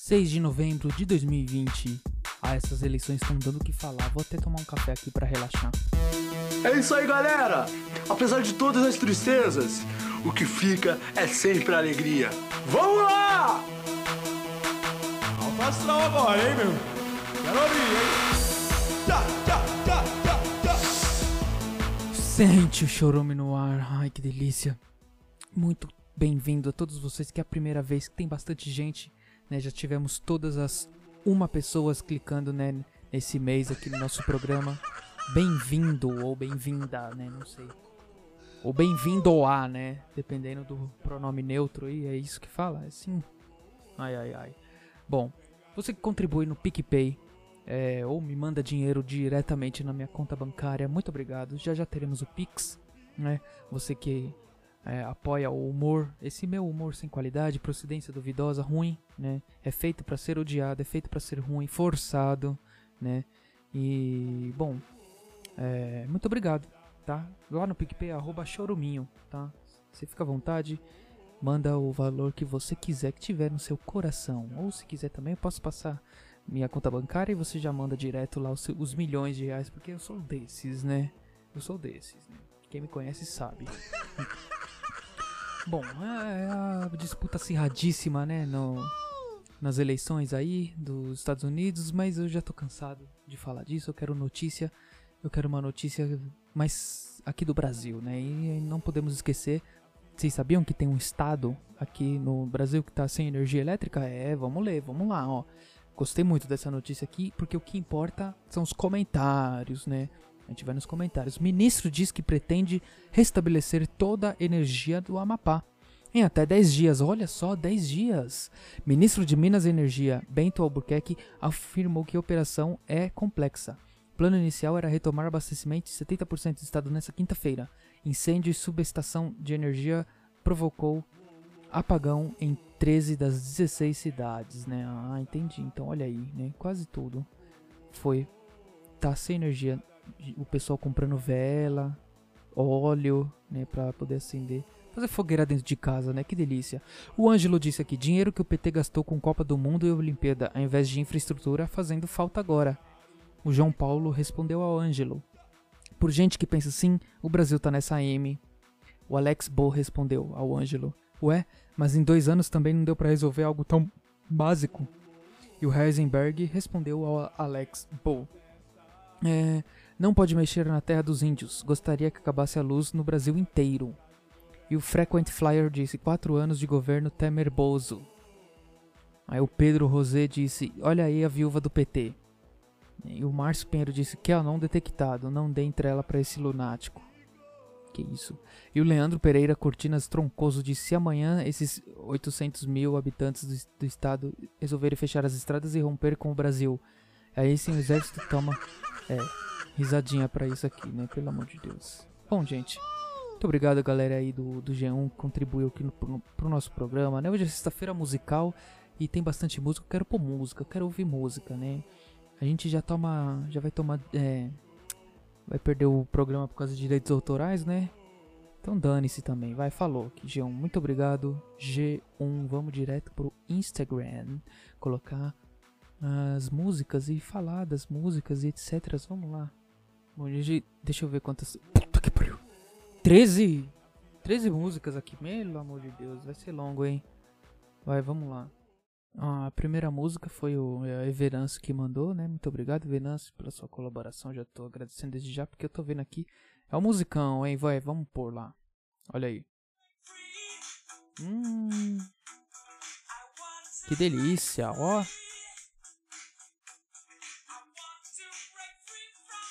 6 de novembro de 2020. Ah, essas eleições estão dando o que falar. Vou até tomar um café aqui para relaxar. É isso aí, galera! Apesar de todas as tristezas, o que fica é sempre a alegria. Vamos lá! Alto astral agora, hein, meu? Quero ouvir, hein? Tchá, tchá, tchá, tchá, tchá. Sente o chorume no ar. Ai, que delícia. Muito bem-vindo a todos vocês, que é a primeira vez que tem bastante gente, né? Já tivemos todas as uma pessoas clicando, né, nesse mês aqui no nosso programa. Bem-vindo ou bem-vinda, né? Não sei. Ou bem-vindo a, né? Dependendo do pronome neutro aí, é isso que fala? É assim. Ai, ai, ai. Bom, você que contribui no PicPay é, ou me manda dinheiro diretamente na minha conta bancária, muito obrigado. Já já teremos o Pix, né? Você que é, apoia o humor, esse meu humor sem qualidade, procedência duvidosa, ruim, né? É feito para ser odiado, é feito para ser ruim, forçado, né? E bom, é, muito obrigado, tá? Lá no PicPay arroba choruminho, tá? Você fica à vontade, manda o valor que você quiser que tiver no seu coração, ou se quiser também eu posso passar minha conta bancária e você já manda direto lá os, os milhões de reais, porque eu sou desses, né? Eu sou desses, né? Quem me conhece sabe. Bom, é a disputa acirradíssima, né, no, nas eleições aí dos Estados Unidos, mas eu já tô cansado de falar disso, eu quero notícia, eu quero uma notícia mais aqui do Brasil, né, e não podemos esquecer, vocês sabiam que tem um estado aqui no Brasil que tá sem energia elétrica? É, vamos ler, vamos lá, ó. Gostei muito dessa notícia aqui, porque o que importa são os comentários, né? A gente vai nos comentários. Ministro diz que pretende restabelecer toda a energia do Amapá em até 10 dias. Olha só, 10 dias. Ministro de Minas e Energia, Bento Albuquerque, afirmou que a operação é complexa. O plano inicial era retomar abastecimento de 70% do estado nessa quinta-feira. Incêndio e subestação de energia provocou apagão em 13 das 16 cidades, né? Ah, entendi. Então, olha aí, né? Quase tudo foi tá sem energia. O pessoal comprando vela, óleo, né, para poder acender. Fazer fogueira dentro de casa, né? Que delícia. O Ângelo disse aqui: dinheiro que o PT gastou com Copa do Mundo e Olimpíada, ao invés de infraestrutura, fazendo falta agora. O João Paulo respondeu ao Ângelo: Por gente que pensa assim, o Brasil tá nessa M. O Alex Bo respondeu ao Ângelo: Ué, mas em dois anos também não deu pra resolver algo tão básico. E o Heisenberg respondeu ao Alex Bo: É, não pode mexer na terra dos índios. Gostaria que acabasse a luz no Brasil inteiro. E o Frequent Flyer disse: quatro anos de governo Temer Bozo. Aí o Pedro Rosé disse: Olha aí a viúva do PT. E o Márcio Pinheiro disse: Que é não detectado, não dê entrela pra esse lunático. Que isso. E o Leandro Pereira Cortinas Troncoso disse: Se amanhã esses 800 mil habitantes do, do estado resolverem fechar as estradas e romper com o Brasil, aí sim o exército toma. É, risadinha pra isso aqui, né? Pelo amor de Deus. Bom, gente. Muito obrigado, galera aí do, do G1 que contribuiu aqui no, pro, pro nosso programa, né? Hoje é sexta-feira musical e tem bastante música. Eu quero pôr música, eu quero ouvir música, né? A gente já toma. Já vai tomar. É, vai perder o programa por causa de direitos autorais, né? Então dane-se também. Vai, falou aqui, G1. Muito obrigado, G1. Vamos direto pro Instagram. Colocar as músicas e falar das músicas e etc. Vamos lá. Bom, deixa eu ver quantas. Puta que pariu. 13! 13 músicas aqui, pelo amor de Deus, vai ser longo, hein? Vai, vamos lá. A primeira música foi o é, Everanço que mandou, né? Muito obrigado, Everanço, pela sua colaboração. Já tô agradecendo desde já, porque eu tô vendo aqui. É um musicão, hein? Vai, vamos pôr lá. Olha aí. Hum. Que delícia, ó.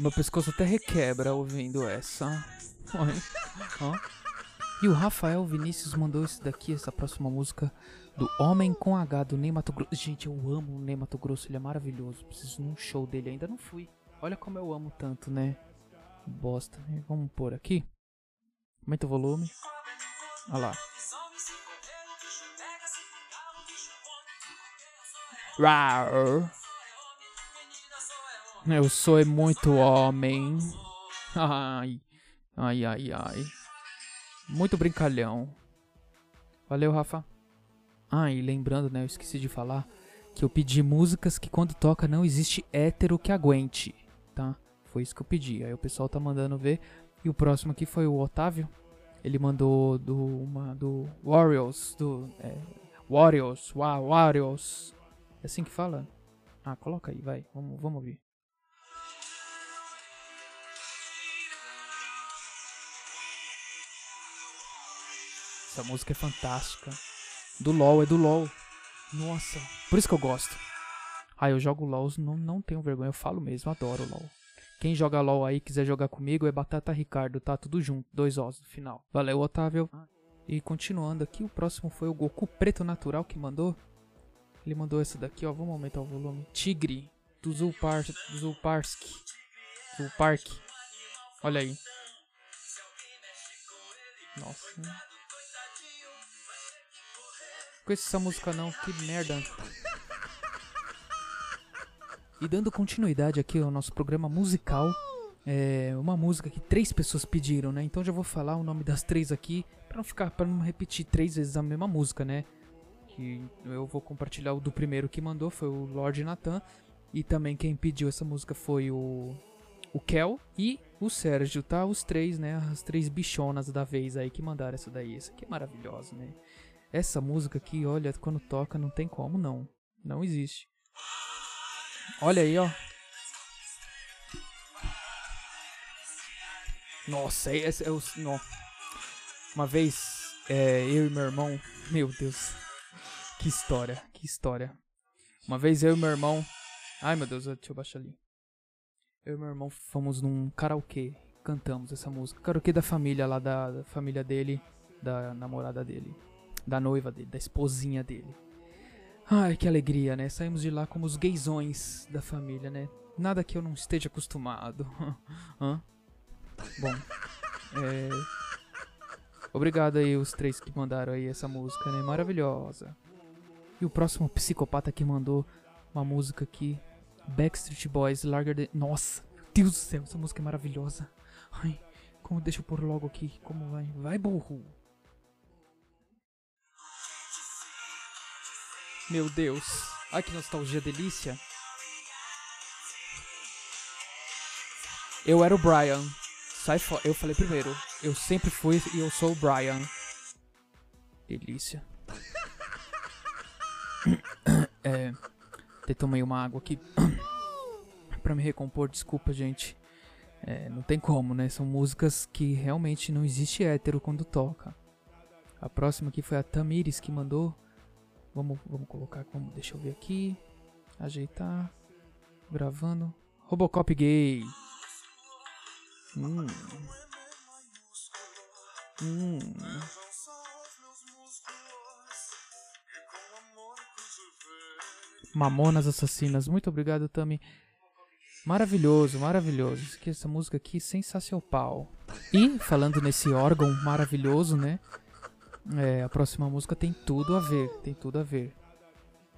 Meu pescoço até requebra ouvindo essa. Ó. E o Rafael Vinícius mandou esse daqui, essa próxima música do Homem com H do Ney Grosso. Gente, eu amo o Ney Grosso, ele é maravilhoso. Preciso num show dele, ainda não fui. Olha como eu amo tanto, né? Bosta, né? Vamos pôr aqui. Aumenta o volume. Olha lá. Rar. Eu sou muito homem. Ai, ai, ai, ai. Muito brincalhão. Valeu, Rafa. Ah, e lembrando, né, eu esqueci de falar que eu pedi músicas que quando toca não existe hétero que aguente, tá? Foi isso que eu pedi. Aí o pessoal tá mandando ver. E o próximo aqui foi o Otávio. Ele mandou do uma do Warriors, do é, Warriors, Wa Warriors. É assim que fala? Ah, coloca aí, vai. Vamos, vamos ouvir. Essa música é fantástica. Do LoL, é do LoL. Nossa, por isso que eu gosto. Ah, eu jogo LoL, não, não tenho vergonha, eu falo mesmo, adoro LoL. Quem joga LoL aí, quiser jogar comigo, é Batata Ricardo, tá? Tudo junto, dois ossos no final. Valeu, Otávio. E continuando aqui, o próximo foi o Goku Preto Natural que mandou. Ele mandou essa daqui, ó, vamos aumentar o volume. Tigre, do Zulpar, Zulparsk. Zulpark. Olha aí. Nossa. Conheço essa música não, que merda. E dando continuidade aqui ao nosso programa musical, é uma música que três pessoas pediram, né? Então já vou falar o nome das três aqui para não ficar, para não repetir três vezes a mesma música, né? Que eu vou compartilhar o do primeiro que mandou foi o Lord Nathan e também quem pediu essa música foi o o Kel e o Sérgio, tá? Os três, né? As três bichonas da vez aí que mandaram essa daí. Essa aqui é maravilhosa, né? Essa música aqui, olha, quando toca não tem como não. Não existe. Olha aí, ó. Nossa, esse é o. Uma vez, é, eu e meu irmão. Meu Deus. Que história, que história. Uma vez eu e meu irmão. Ai meu Deus, deixa eu baixar ali. Eu e meu irmão fomos num karaokê. Cantamos essa música. Karaokê da família lá, da, da família dele, da namorada dele da noiva dele, da esposinha dele. Ai, que alegria, né? Saímos de lá como os gaysões da família, né? Nada que eu não esteja acostumado. Hã? Bom, é... Obrigado aí os três que mandaram aí essa música, né? Maravilhosa. E o próximo psicopata que mandou uma música aqui, Backstreet Boys, Larger Than... Nossa, Deus do céu, essa música é maravilhosa. Ai, como deixa eu pôr logo aqui, como vai? Vai, burro. Meu Deus. Ai, que nostalgia delícia. Eu era o Brian. Sai fora. Eu falei primeiro. Eu sempre fui e eu sou o Brian. Delícia. é. Até tomei uma água aqui. pra me recompor. Desculpa, gente. É, não tem como, né? São músicas que realmente não existe hétero quando toca. A próxima aqui foi a Tamires que mandou. Vamos, vamos colocar, vamos, deixa eu ver aqui. Ajeitar. Gravando. Robocop gay. Hum. Hum. Mamonas Assassinas. Muito obrigado, Tami. Maravilhoso, maravilhoso. Essa música aqui, sensacional. E, falando nesse órgão maravilhoso, né? É, a próxima música tem tudo a ver, tem tudo a ver.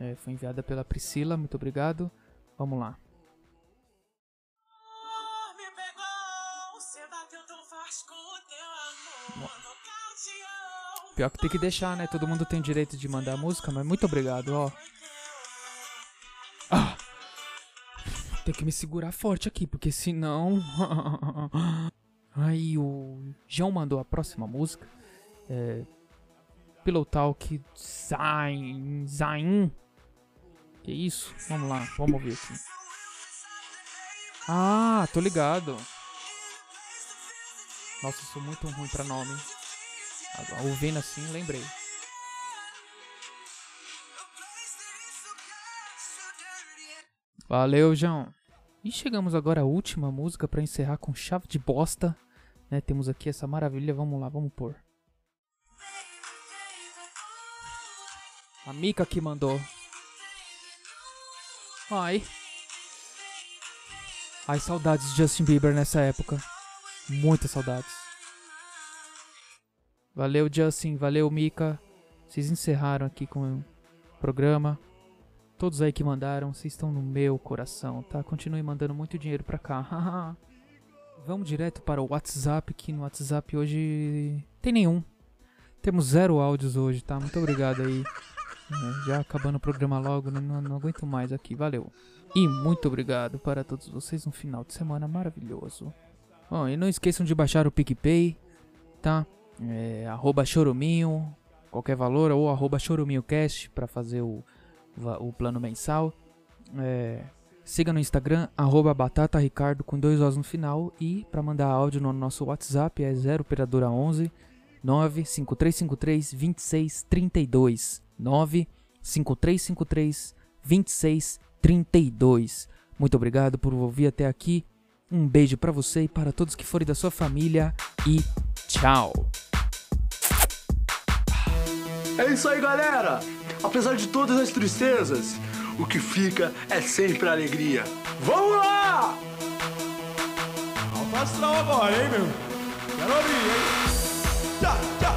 É, foi enviada pela Priscila, muito obrigado. Vamos lá. Pior que tem que deixar, né? Todo mundo tem direito de mandar música, mas muito obrigado, ó. Ah! Tem que me segurar forte aqui, porque senão. Aí o João mandou a próxima música. É, Pillow Talk Zain. Zain. Que isso? Vamos lá, vamos ver aqui. Ah, tô ligado. Nossa, sou muito ruim pra nome. Agora, ouvindo assim, lembrei. Valeu, João. E chegamos agora à última música para encerrar com chave de bosta. Né, temos aqui essa maravilha. Vamos lá, vamos pôr. A Mika que mandou. Ai. Ai, saudades de Justin Bieber nessa época. Muitas saudades. Valeu, Justin. Valeu, Mika. Vocês encerraram aqui com o programa. Todos aí que mandaram, vocês estão no meu coração, tá? Continue mandando muito dinheiro pra cá. Vamos direto para o WhatsApp, que no WhatsApp hoje tem nenhum. Temos zero áudios hoje, tá? Muito obrigado aí É, já acabando o programa logo, né? não, não aguento mais aqui, valeu. E muito obrigado para todos vocês, um final de semana maravilhoso. Bom, e não esqueçam de baixar o PicPay, tá? É, arroba choruminho, qualquer valor, ou arroba choruminhocast para fazer o, o plano mensal. É, siga no Instagram, arroba batataricardo com dois Os no final. E para mandar áudio no nosso WhatsApp é 0 operadora 11 95353 2632. 95353 2632. Muito obrigado por ouvir até aqui. Um beijo para você e para todos que forem da sua família e tchau. É isso aí, galera! Apesar de todas as tristezas, o que fica é sempre a alegria. Vamos lá! Alto agora, hein, meu? Quero ouvir, hein? Tchá, tchá.